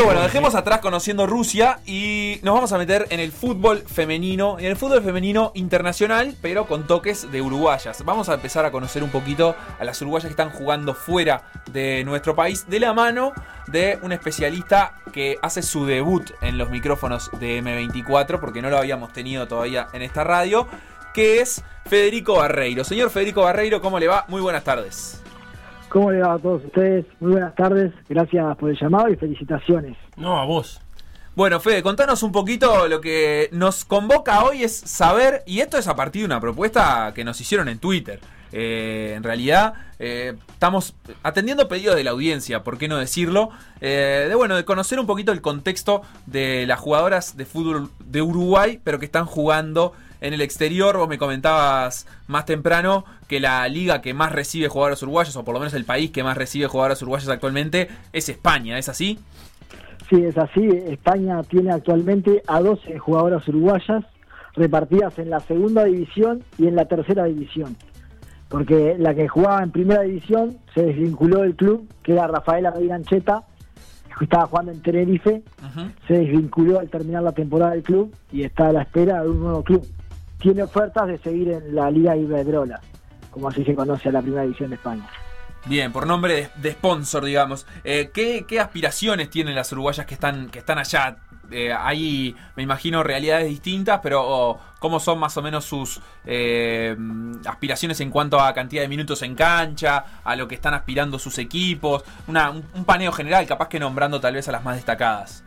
Pero bueno, dejemos atrás conociendo Rusia y nos vamos a meter en el fútbol femenino, en el fútbol femenino internacional, pero con toques de uruguayas. Vamos a empezar a conocer un poquito a las uruguayas que están jugando fuera de nuestro país, de la mano de un especialista que hace su debut en los micrófonos de M24, porque no lo habíamos tenido todavía en esta radio, que es Federico Barreiro. Señor Federico Barreiro, ¿cómo le va? Muy buenas tardes. ¿Cómo le va a todos ustedes? Muy buenas tardes, gracias por el llamado y felicitaciones. No, a vos. Bueno, Fede, contanos un poquito lo que nos convoca hoy es saber, y esto es a partir de una propuesta que nos hicieron en Twitter. Eh, en realidad, eh, estamos atendiendo pedidos de la audiencia, ¿por qué no decirlo? Eh, de bueno, de conocer un poquito el contexto de las jugadoras de fútbol de Uruguay, pero que están jugando en el exterior. Vos me comentabas más temprano que la liga que más recibe jugadores uruguayos, o por lo menos el país que más recibe jugadores uruguayos actualmente, es España, ¿es así? Sí, es así. España tiene actualmente a 12 jugadoras uruguayas repartidas en la segunda división y en la tercera división. Porque la que jugaba en primera división se desvinculó del club, que era Rafaela Ancheta, que estaba jugando en Tenerife, se desvinculó al terminar la temporada del club y está a la espera de un nuevo club tiene ofertas de seguir en la Liga Iberdrola, como así se conoce a la primera división de España. Bien, por nombre de, sponsor, digamos. Eh, ¿qué, aspiraciones tienen las uruguayas que están, que están allá? Eh, hay, me imagino, realidades distintas, pero ¿cómo son más o menos sus eh, aspiraciones en cuanto a cantidad de minutos en cancha, a lo que están aspirando sus equipos? Una, un, paneo general, capaz que nombrando tal vez a las más destacadas.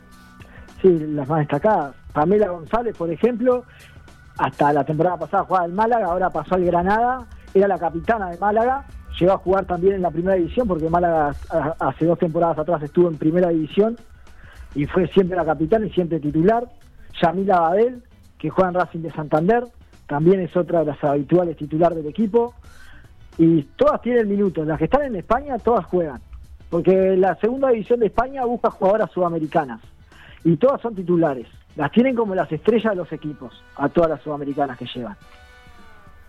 Sí, las más destacadas. Pamela González, por ejemplo, hasta la temporada pasada jugaba el Málaga, ahora pasó al Granada, era la capitana de Málaga, llegó a jugar también en la primera división, porque Málaga hace dos temporadas atrás estuvo en primera división y fue siempre la capitana y siempre titular. Yamila Badel, que juega en Racing de Santander, también es otra de las habituales titular del equipo. Y todas tienen minutos, las que están en España todas juegan, porque la segunda división de España busca jugadoras sudamericanas y todas son titulares las tienen como las estrellas de los equipos, a todas las sudamericanas que llevan.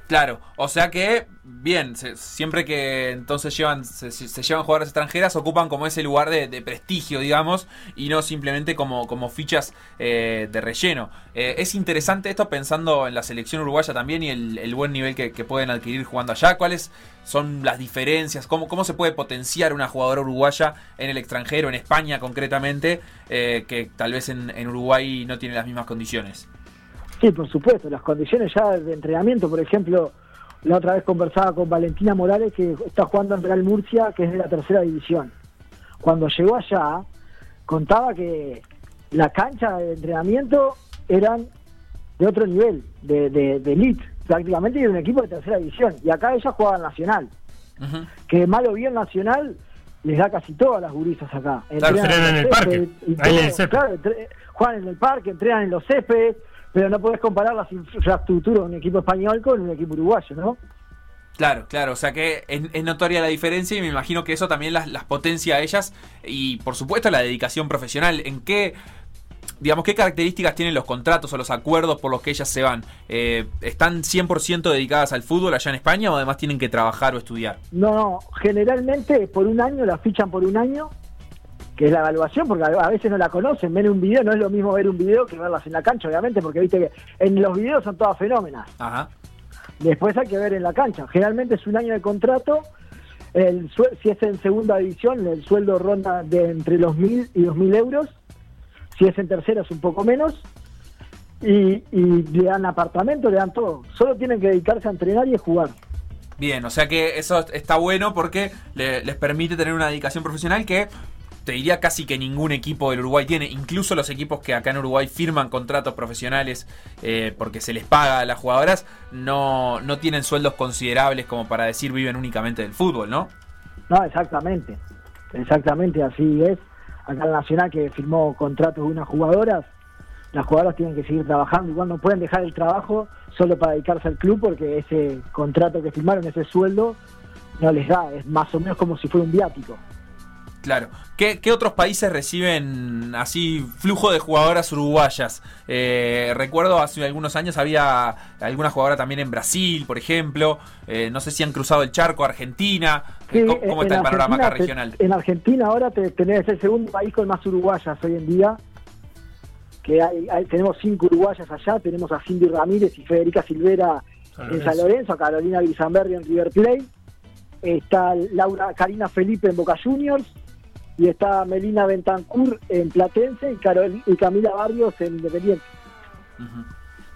Claro, o sea que, bien, siempre que entonces llevan, se, llevan jugadores extranjeras, ocupan como ese lugar de, prestigio, digamos, y no simplemente como, como fichas eh, de relleno. Eh, es interesante esto pensando en la selección uruguaya también y el, buen nivel que, pueden adquirir jugando allá. ¿Cuáles son las diferencias? ¿Cómo, cómo se puede potenciar una jugadora uruguaya en el extranjero, en España concretamente, eh, que tal vez en Uruguay no tiene las mismas condiciones? Sí, por supuesto, las condiciones ya de entrenamiento, por ejemplo, la otra vez conversaba con Valentina Morales que está jugando en Real Murcia, que es de la tercera división. Cuando llegó allá, contaba que la cancha de entrenamiento eran de otro nivel, de, de, de elite, prácticamente de un equipo de tercera división. Y acá ella jugaba Nacional. Que malo bien Nacional les da casi todas las gurisas acá. Entrenan en, el parque. claro, juegan en el parque, entrenan en los céspedes pero no podés comparar las infraestructuras de un equipo español con un equipo uruguayo, ¿no? Claro, claro, o sea que es, notoria la diferencia y me imagino que eso también las, potencia a ellas y por supuesto la dedicación profesional. ¿En qué, digamos, qué características tienen los contratos o los acuerdos por los que ellas se van? Eh, ¿Están 100% dedicadas al fútbol allá en España o además tienen que trabajar o estudiar? No, no, generalmente por un año las fichan por un año que es la evaluación, porque a veces no la conocen, ven un video, no es lo mismo ver un video que verlas en la cancha, obviamente, porque viste que en los videos son todas fenómenas. Ajá. Después hay que ver en la cancha. Generalmente es un año de contrato, el si es en segunda división, el sueldo ronda de entre los mil y dos mil euros, si es en tercera es un poco menos, y, le dan apartamento, le dan todo. Solo tienen que dedicarse a entrenar y a jugar. Bien, o sea que eso está bueno porque les permite tener una dedicación profesional que te diría casi que ningún equipo del Uruguay tiene, incluso los equipos que acá en Uruguay firman contratos profesionales eh, porque se les paga a las jugadoras, no, no tienen sueldos considerables como para decir viven únicamente del fútbol, ¿no? No, exactamente, exactamente así es. Acá el Nacional que firmó contratos de unas jugadoras, las jugadoras tienen que seguir trabajando, igual no pueden dejar el trabajo solo para dedicarse al club porque ese contrato que firmaron, ese sueldo, no les da, es más o menos como si fuera un viático. Claro. ¿Qué, qué otros países reciben así flujo de jugadoras uruguayas? Eh, recuerdo hace algunos años había alguna jugadora también en Brasil, por ejemplo. Eh, no sé si han cruzado el charco Argentina. Sí, ¿Cómo, está el panorama acá regional? En Argentina ahora te, tenés el segundo país con más uruguayas hoy en día. Que hay, hay- tenemos cinco uruguayas allá. Tenemos a Cindy Ramírez y Federica Silvera San en Lorenzo. San Lorenzo, a Carolina Grisanberri en River Plate. Está Laura Karina Felipe en Boca Juniors. Y está Melina Bentancur en Platense y, Carol- y Camila Barrios en Independiente.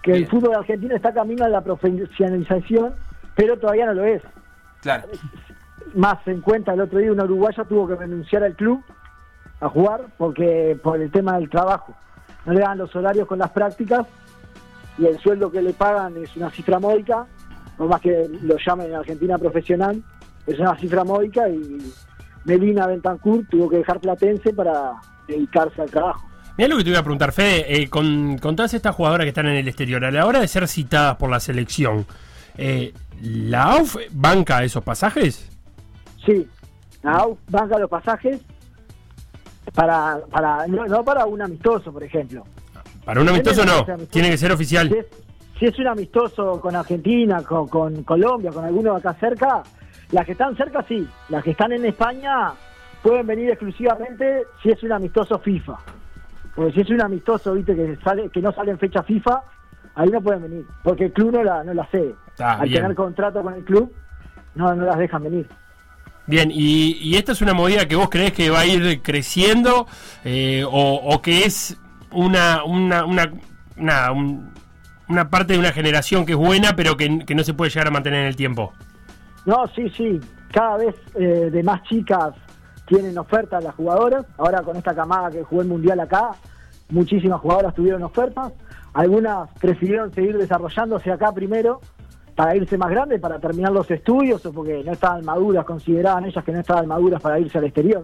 Que el fútbol argentino está camino a la profesionalización, pero todavía no lo es. Claro. más en cuenta el otro día una uruguaya tuvo que renunciar al club a jugar porque por el tema del trabajo no le dan los horarios con las prácticas y el sueldo que le pagan es una cifra módica por más que lo llamen en Argentina profesional es una cifra módica y Melina Bentancur tuvo que dejar Platense para dedicarse al trabajo Mira lo que te iba a preguntar, Fede, eh, con, con todas estas jugadoras que están en el exterior, a la hora de ser citadas por la selección, eh, ¿la AUF banca esos pasajes? Sí, la AUF banca los pasajes para, para no, no para un amistoso, por ejemplo. Para un amistoso no, amistoso. tiene que ser Si oficial. es, si es un amistoso con Argentina, con, con Colombia, con alguno acá cerca, las que están cerca sí, las que están en España pueden venir exclusivamente si es un amistoso FIFA. Porque si es un amistoso, viste, que sale que no sale en fecha FIFA, ahí no pueden venir, porque el club no la, no la cede. Al bien. tener contrato con el club, no, no las dejan venir. Bien, y, y esta es una movida que vos creés que va a ir creciendo eh, o, o que es una, una, una, nada, un- una parte de una generación que es buena pero que, que no se puede llegar a mantener en el tiempo. No, sí, sí. Cada vez eh, de más chicas tienen ofertas las jugadoras. Ahora con esta camada que jugó el Mundial acá, muchísimas jugadoras tuvieron ofertas. Algunas prefirieron seguir desarrollándose acá primero para irse más grande, para terminar los estudios o porque no estaban maduras, consideraban ellas que no estaban maduras para irse al exterior.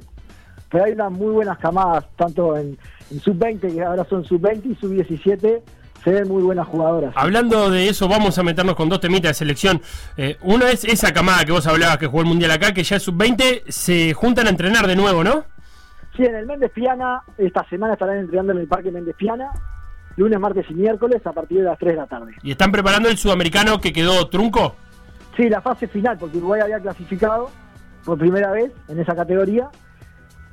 Pero hay unas muy buenas camadas, tanto en, en sub-20, que ahora son sub-20 y sub-17, se ven muy buenas jugadoras. Hablando de eso, vamos a meternos con dos temitas de selección. Eh, una es esa camada que vos hablabas que jugó el Mundial acá, que ya es sub-20, se juntan a entrenar de nuevo, ¿no? Sí, en el Méndez Piana, esta semana estarán entrenando en el Parque Méndez Piana, lunes, martes y miércoles a partir de las 3 de la tarde. Y están preparando el sudamericano que quedó trunco. Sí, la fase final, porque Uruguay había clasificado por primera vez en esa categoría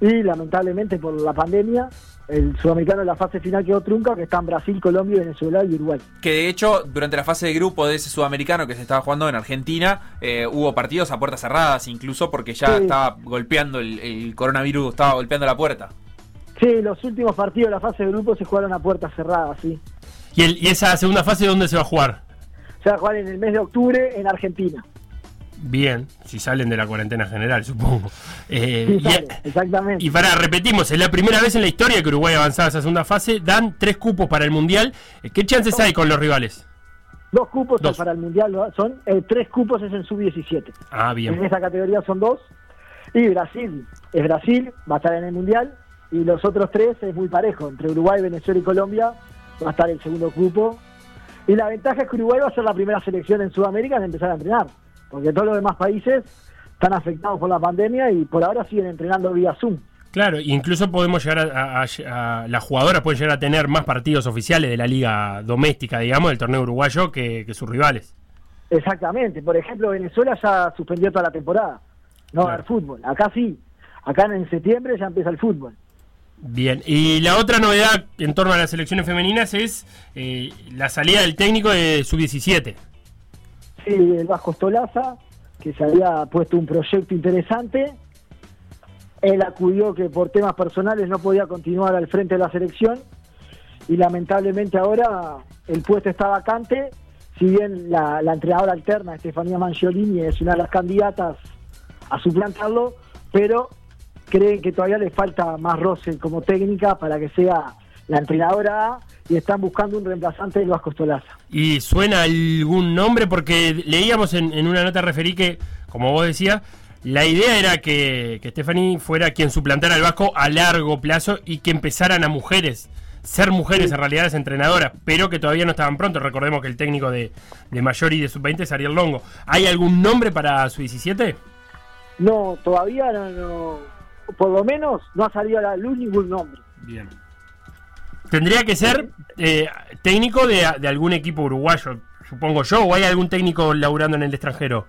y lamentablemente por la pandemia, el sudamericano en la fase final quedó trunca, que están Brasil, Colombia, Venezuela y Uruguay. Que de hecho, durante la fase de grupo de ese sudamericano que se estaba jugando en Argentina, eh, hubo partidos a puertas cerradas, incluso porque ya Sí. estaba golpeando el, el coronavirus, estaba golpeando la puerta. Sí, los últimos partidos de la fase de grupo se jugaron a puerta cerrada, sí. ¿Y, el- y esa segunda fase dónde se va a jugar? Se va a jugar en el mes de octubre en Argentina. Bien, si salen de la cuarentena general, supongo. Eh, Sí, y- exactamente. Y para, repetimos, es la primera vez en la historia que Uruguay avanzaba a esa segunda fase, dan tres cupos para el Mundial. ¿Qué chances hay con los rivales? Dos cupos Dos. para el Mundial, son eh, tres cupos es en sub-17. Ah, En bien. esa categoría son dos. Y Brasil, es Brasil, va a estar en el Mundial. Y los otros tres es muy parejo. Entre Uruguay, Venezuela y Colombia va a estar el segundo grupo. Y la ventaja es que Uruguay va a ser la primera selección en Sudamérica en empezar a entrenar. Porque todos los demás países están afectados por la pandemia y por ahora siguen entrenando vía Zoom. Claro, incluso podemos llegar a, a- a- las jugadoras pueden llegar a tener más partidos oficiales de la liga doméstica, digamos, del torneo uruguayo que, que sus rivales. Exactamente. Por ejemplo, Venezuela ya suspendió toda la temporada. No va a haber fútbol. Acá sí. Acá en septiembre ya empieza el fútbol. Bien, y la otra novedad en torno a las selecciones femeninas es eh, la salida del técnico de sub-17. Sí, el Vasco Stolaza, que se había puesto un proyecto interesante. Él acudió que por temas personales no podía continuar al frente de la selección y lamentablemente ahora el puesto está vacante. Si bien la, entrenadora alterna, Estefanía Mangiolini, es una de las candidatas a suplantarlo, pero creen que todavía le falta más roce como técnica para que sea la entrenadora A y están buscando un reemplazante del Vasco Stolaza. ¿Y suena algún nombre? Porque leíamos en, en una nota referí que, como vos decías, la idea era que, que Stephanie fuera quien suplantara al Vasco a largo plazo y que empezaran a mujeres, ser mujeres Sí. en realidad las entrenadoras, pero que todavía no estaban pronto. Recordemos que el técnico de, de mayor y de sub-20 es Ariel Longo. ¿Hay algún nombre para su 17? No, todavía no, no, por lo menos no ha salido a la luz ningún nombre. Bien. Tendría que ser eh, técnico de, de algún equipo uruguayo, supongo yo, o hay algún técnico laburando en el extranjero.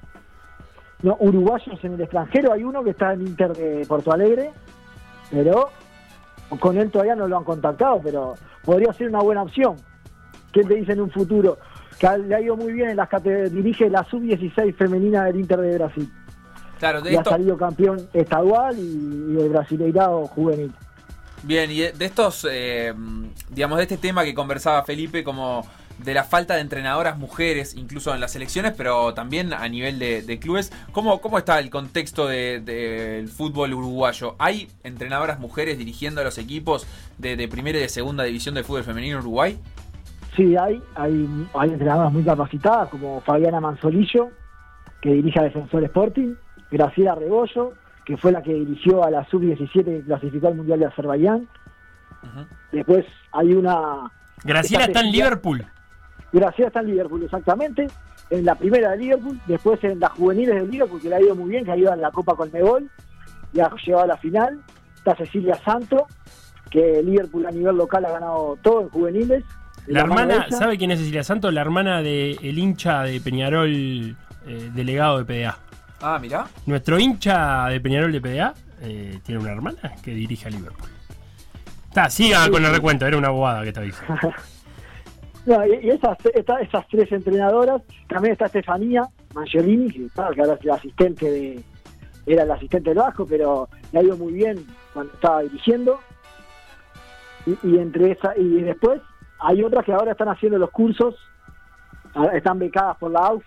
No, uruguayos en el extranjero, hay uno que está en Inter de Porto Alegre, pero con él todavía no lo han contactado, pero podría ser una buena opción. ¿Qué te dice en un futuro? Que le ha ido muy bien en las dirige la sub-16 femenina del Inter de Brasil. Claro, de Y ha salido campeón estadual y, y de Brasileirado juvenil. Bien, y de de estos, eh, digamos, de este tema que conversaba Felipe, como de la falta de entrenadoras mujeres, incluso en las selecciones, pero también a nivel de, de clubes, ¿cómo, ¿cómo está el contexto de- del fútbol uruguayo? ¿Hay entrenadoras mujeres dirigiendo a los equipos de, de primera y de segunda división del fútbol femenino en Uruguay? Sí, hay, hay, hay entrenadoras muy capacitadas, como Fabiana Manzolillo, que dirige a Defensor Sporting, Graciela Rebollo, que fue la que dirigió a la sub-17 que clasificó al Mundial de Azerbaiyán. Después hay una... Graciela está en Liverpool. Graciela está en Liverpool, exactamente. En la primera de Liverpool, después en las juveniles de Liverpool, que le ha ido muy bien, que ha ido en la Copa Conmebol y ha llegado a la final. Está Cecilia Santo, que Liverpool a nivel local ha ganado todo en juveniles. La hermana. ¿sabe quién es Cecilia Santos? La hermana del hincha de Peñarol, eh, delegado de PDA. Ah, mirá. Nuestro hincha de Peñarol de PDA eh, tiene una hermana que dirige a Liverpool. Está, siga con el recuento, era una bobada que estaba diciendo. No, y esas, esta- esas tres entrenadoras, también está Estefanía Mangiolini, que, claro, que ahora es la asistente de, era el asistente del Vasco, pero le ha ido muy bien cuando estaba dirigiendo. Y, y entre esa, y después hay otras que ahora están haciendo los cursos, ahora están becadas por la AUF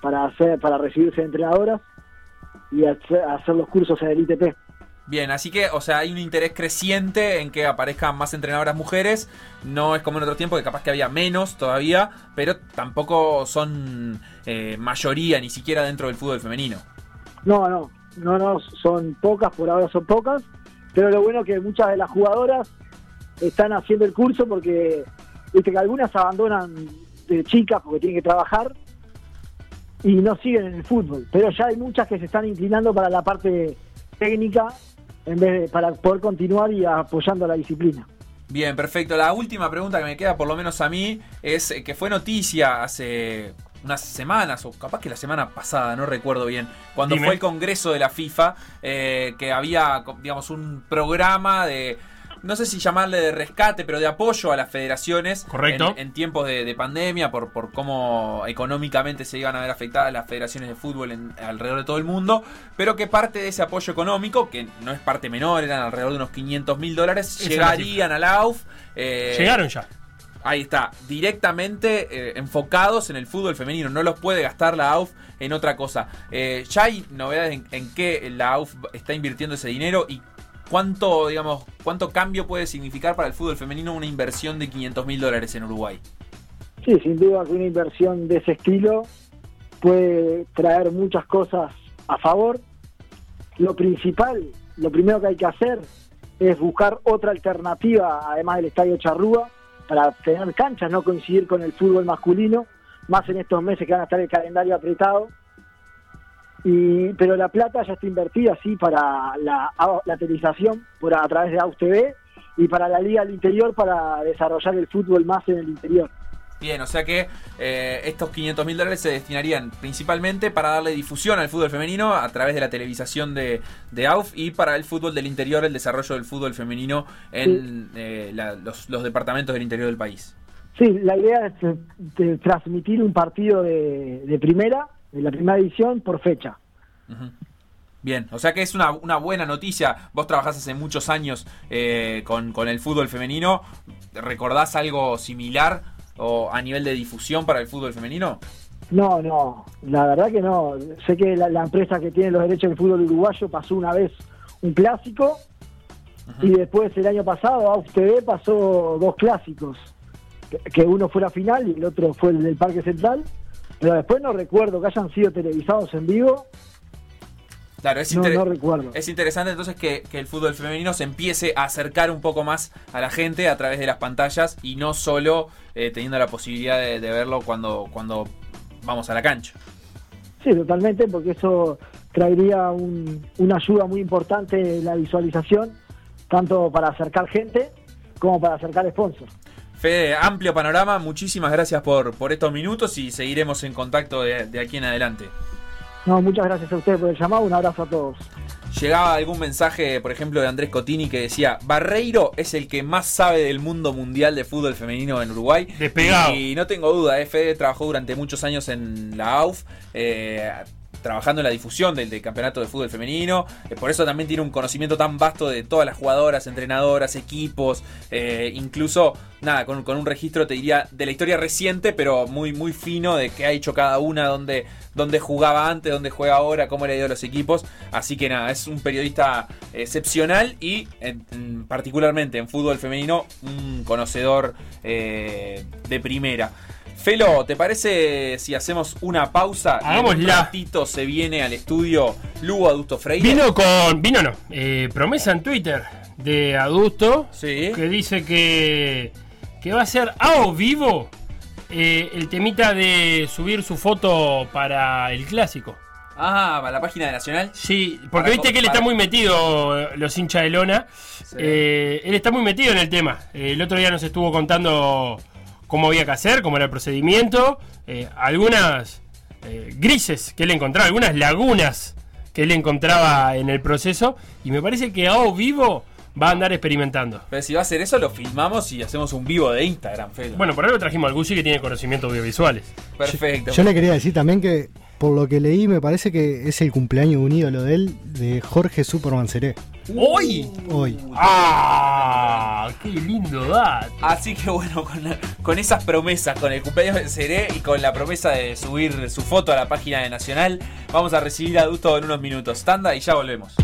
para hacer, para recibirse de entrenadoras y hacer, hacer los cursos en el ITP. Bien, así que, o sea, hay un interés creciente en que aparezcan más entrenadoras mujeres. No es como en otro tiempo que capaz que había menos todavía, pero tampoco son eh, mayoría ni siquiera dentro del fútbol femenino. No, no, no, no, son pocas, por ahora son pocas, pero lo bueno es que muchas de las jugadoras están haciendo el curso porque, viste que algunas abandonan de chicas porque tienen que trabajar y no siguen en el fútbol, pero ya hay muchas que se están inclinando para la parte técnica en vez de para poder continuar y apoyando la disciplina. Bien, perfecto. La última pregunta que me queda, por lo menos a mí, es eh, que fue noticia hace unas semanas, o capaz que la semana pasada, no recuerdo bien, cuando Dime. fue el Congreso de la FIFA, eh, que había, digamos, un programa de, no sé si llamarle de rescate, pero de apoyo a las federaciones Correcto. en, en tiempos de, de pandemia, por, por cómo económicamente se iban a ver afectadas las federaciones de fútbol en- alrededor de todo el mundo, pero que parte de ese apoyo económico, que no es parte menor, eran alrededor de unos 500 mil dólares, Esa llegarían a la AUF. eh, Llegaron ya. Ahí está, directamente eh, enfocados en el fútbol femenino. No los puede gastar la AUF en otra cosa. Eh, ya hay novedades en, en qué la AUF está invirtiendo ese dinero y cuánto, digamos, cuánto cambio puede significar para el fútbol femenino una inversión de 500 mil dólares en Uruguay. Sí, sin duda que una inversión de ese estilo puede traer muchas cosas a favor. Lo principal, lo primero que hay que hacer es buscar otra alternativa, además del Estadio Charrúa, para tener canchas, no coincidir con el fútbol masculino, más en estos meses que van a estar el calendario apretado. Y, pero la plata ya está invertida, sí, para la, la televisación por, a través de AUS TV y para la Liga del Interior para desarrollar el fútbol más en el interior. Bien, o sea que eh, estos 500 mil dólares se destinarían principalmente para darle difusión al fútbol femenino a través de la televisación de, de AUF y para el fútbol del interior, el desarrollo del fútbol femenino en eh, la- los, los departamentos del interior del país. Sí, la idea es eh, de transmitir un partido de, de primera, de la primera división, por fecha. Bien, o sea que es una, una buena noticia. Vos trabajás hace muchos años eh, con, con el fútbol femenino. ¿Recordás algo similar o a nivel de difusión para el fútbol femenino? No, no, la verdad que no. Sé que la, la empresa que tiene los derechos del fútbol uruguayo pasó una vez un clásico y después el año pasado AUF TV pasó dos clásicos, que, que uno fue la final y el otro fue el del Parque Central, pero después no recuerdo que hayan sido televisados en vivo, Claro, es, no, inter- no recuerdo. es interesante entonces que, que el fútbol femenino se empiece a acercar un poco más a la gente a través de las pantallas y no solo eh, teniendo la posibilidad de, de verlo cuando, cuando vamos a la cancha. Sí, totalmente, porque eso traería un- una ayuda muy importante en la visualización, tanto para acercar gente como para acercar sponsors. Fede, amplio panorama, muchísimas gracias por, por estos minutos y seguiremos en contacto de, de aquí en adelante. No, muchas gracias a ustedes por el llamado, un abrazo a todos. Llegaba algún mensaje, por ejemplo, de Andrés Cotini que decía, Barreiro es el que más sabe del mundo mundial de fútbol femenino en Uruguay. Despegado. Y no tengo duda, eh, Fede trabajó durante muchos años en la AUF. eh, trabajando en la difusión del, campeonato de fútbol femenino, eh, por eso también tiene un conocimiento tan vasto de todas las jugadoras, entrenadoras, equipos, eh, incluso, nada, con, un registro, te diría, de la historia reciente, pero muy, muy fino de qué ha hecho cada una, dónde, dónde jugaba antes, dónde juega ahora, cómo le ha ido a los equipos. Así que nada, es un periodista excepcional y en- en- particularmente en fútbol femenino, un conocedor eh, de primera. Felo, ¿te parece si hacemos una pausa? Hagámosla. ratito se viene al estudio Lugo Adusto Freire. Vino con. Vino no. eh, promesa en Twitter de Adusto. Sí. Que dice que. Que va a ser a o vivo. eh, el temita de subir su foto para el clásico. Ah, para la página de Nacional. Sí, Para porque viste que él está muy metido, eh, los hinchas de lona. Eh, él está muy metido en el tema. El otro día nos estuvo contando cómo había que hacer, cómo era el procedimiento. eh, algunas eh, grises que él encontraba, algunas lagunas que él encontraba en el proceso. Y me parece que a O vivo va a andar experimentando. Pero si va a hacer eso, lo filmamos y hacemos un vivo de Instagram, Felo. Bueno, por algo trajimos al Gucci que tiene conocimientos audiovisuales. perfecto. Yo le quería decir también que, por lo que leí, me parece que es el cumpleaños de un ídolo de él, de Jorge Superman Seré. ¡Hoy! Hoy. ¡Ah! ¡Qué lindo dato! Así que bueno, con, con esas promesas, con el cumpleaños de Seré y con la promesa de subir su foto a la página de Nacional, vamos a recibir a Adusto en unos minutos. Tanda y ya volvemos.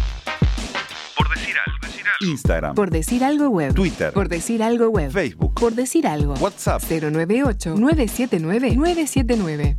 Por decir algo. Instagram, Por decir algo web. Twitter, Por decir algo web. Facebook, Por decir algo. WhatsApp. 098 979 979.